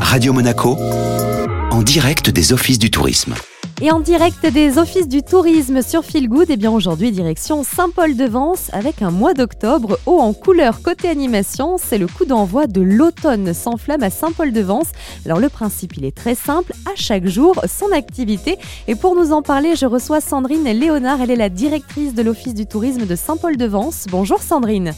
Radio Monaco, en direct des offices du tourisme. Et en direct des offices du tourisme sur Feel Good, et eh bien aujourd'hui direction Saint-Paul-de-Vence avec un mois d'octobre haut en couleur côté animation. C'est le coup d'envoi de l'automne sans flamme à Saint-Paul-de-Vence. Alors le principe il est très simple, à chaque jour son activité. Et pour nous en parler, je reçois Sandrine Léonard. Elle est la directrice de l'office du tourisme de Saint-Paul-de-Vence. Bonjour Sandrine.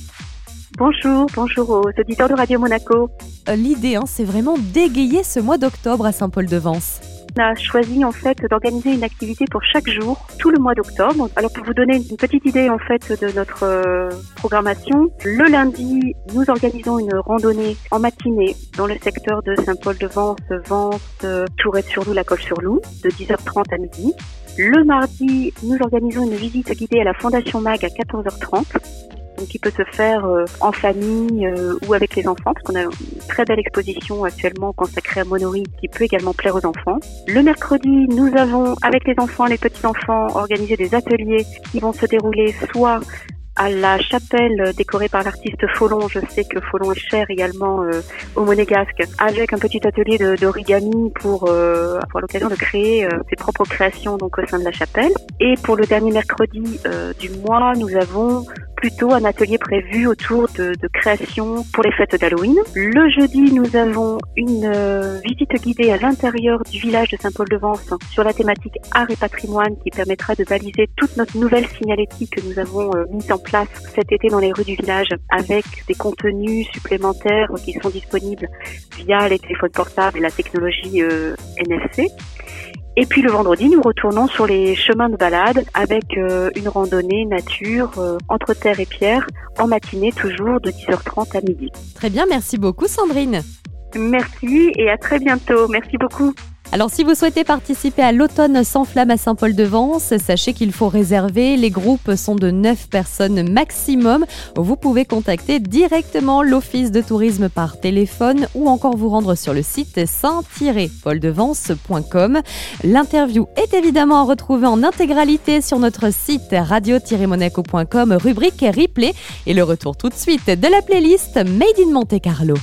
Bonjour, bonjour aux auditeurs de Radio Monaco. Euh, l'idée, hein, c'est vraiment d'égayer ce mois d'octobre à Saint-Paul-de-Vence. On a choisi en fait d'organiser une activité pour chaque jour, tout le mois d'octobre. Alors pour vous donner une petite idée en fait de notre euh, programmation, le lundi, nous organisons une randonnée en matinée dans le secteur de Saint-Paul-de-Vence, Vence, euh, Tourette-sur-Loup, la Colle-sur-Loup, de 10h30 à midi. Le mardi, nous organisons une visite guidée à la Fondation MAG à 14h30 qui peut se faire euh, en famille euh, ou avec les enfants, parce qu'on a une très belle exposition actuellement consacrée à Monori qui peut également plaire aux enfants. Le mercredi, nous avons avec les enfants, les petits-enfants, organisé des ateliers qui vont se dérouler soit à la chapelle décorée par l'artiste Folon. Je sais que Folon est cher également euh, au Monégasque, avec un petit atelier d'origami pour euh, avoir l'occasion de créer euh, ses propres créations donc au sein de la chapelle. Et pour le dernier mercredi du mois, nous avons plutôt un atelier prévu autour de, création pour les fêtes d'Halloween. Le jeudi, nous avons une euh, visite guidée à l'intérieur du village de Saint-Paul-de-Vence sur la thématique art et patrimoine qui permettra de baliser toute notre nouvelle signalétique que nous avons euh, mise en place cet été dans les rues du village avec des contenus supplémentaires qui sont disponibles via les téléphones portables et la technologie euh, NFC. Et puis le vendredi, nous retournons sur les chemins de balade avec euh, une randonnée nature euh, entre terre et pierre en matinée toujours de 10h30 à midi. Très bien, merci beaucoup Sandrine. Merci et à très bientôt. Merci beaucoup. Alors si vous souhaitez participer à l'automne sans flamme à Saint-Paul-de-Vence, sachez qu'il faut réserver. Les groupes sont de 9 personnes maximum. Vous pouvez contacter directement l'office de tourisme par téléphone ou encore vous rendre sur le site saint-paul-de-vence.com. L'interview est évidemment retrouvée en intégralité sur notre site radio-monaco.com rubrique replay et le retour tout de suite de la playlist Made in Monte Carlo.